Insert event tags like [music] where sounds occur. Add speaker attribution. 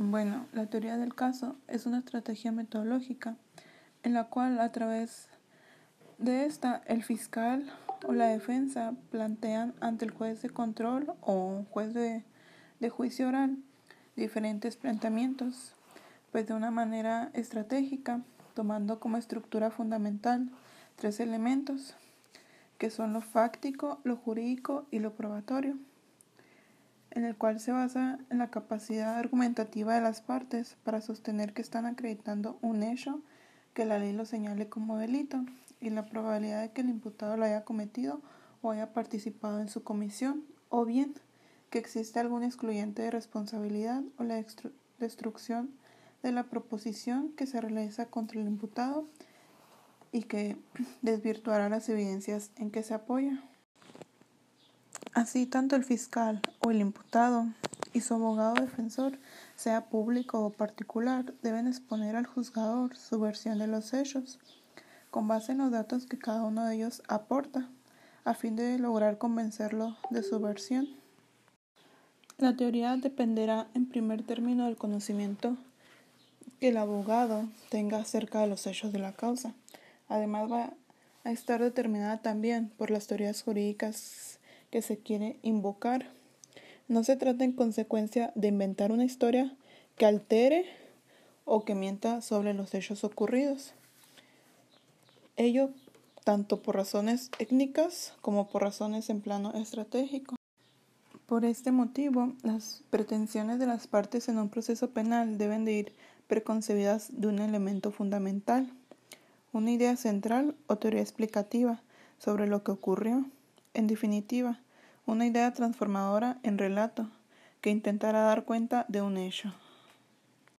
Speaker 1: Bueno, la teoría del caso es una estrategia metodológica en la cual a través de esta el fiscal o la defensa plantean ante el juez de control o juez de, de juicio oral diferentes planteamientos, pues de una manera estratégica, tomando como estructura fundamental tres elementos, que son lo fáctico, lo jurídico y lo probatorio en el cual se basa en la capacidad argumentativa de las partes para sostener que están acreditando un hecho que la ley lo señale como delito y la probabilidad de que el imputado lo haya cometido o haya participado en su comisión, o bien que existe algún excluyente de responsabilidad o la destrucción de la proposición que se realiza contra el imputado y que [clears throat] desvirtuará las evidencias en que se apoya. Así, tanto el fiscal el imputado y su abogado defensor, sea público o particular, deben exponer al juzgador su versión de los hechos, con base en los datos que cada uno de ellos aporta, a fin de lograr convencerlo de su versión. La teoría dependerá en primer término del conocimiento que el abogado tenga acerca de los hechos de la causa. Además va a estar determinada también por las teorías jurídicas que se quiere invocar. No se trata en consecuencia de inventar una historia que altere o que mienta sobre los hechos ocurridos. Ello tanto por razones étnicas como por razones en plano estratégico. Por este motivo, las pretensiones de las partes en un proceso penal deben de ir preconcebidas de un elemento fundamental, una idea central o teoría explicativa sobre lo que ocurrió. En definitiva, una idea transformadora en relato que intentará dar cuenta de un hecho.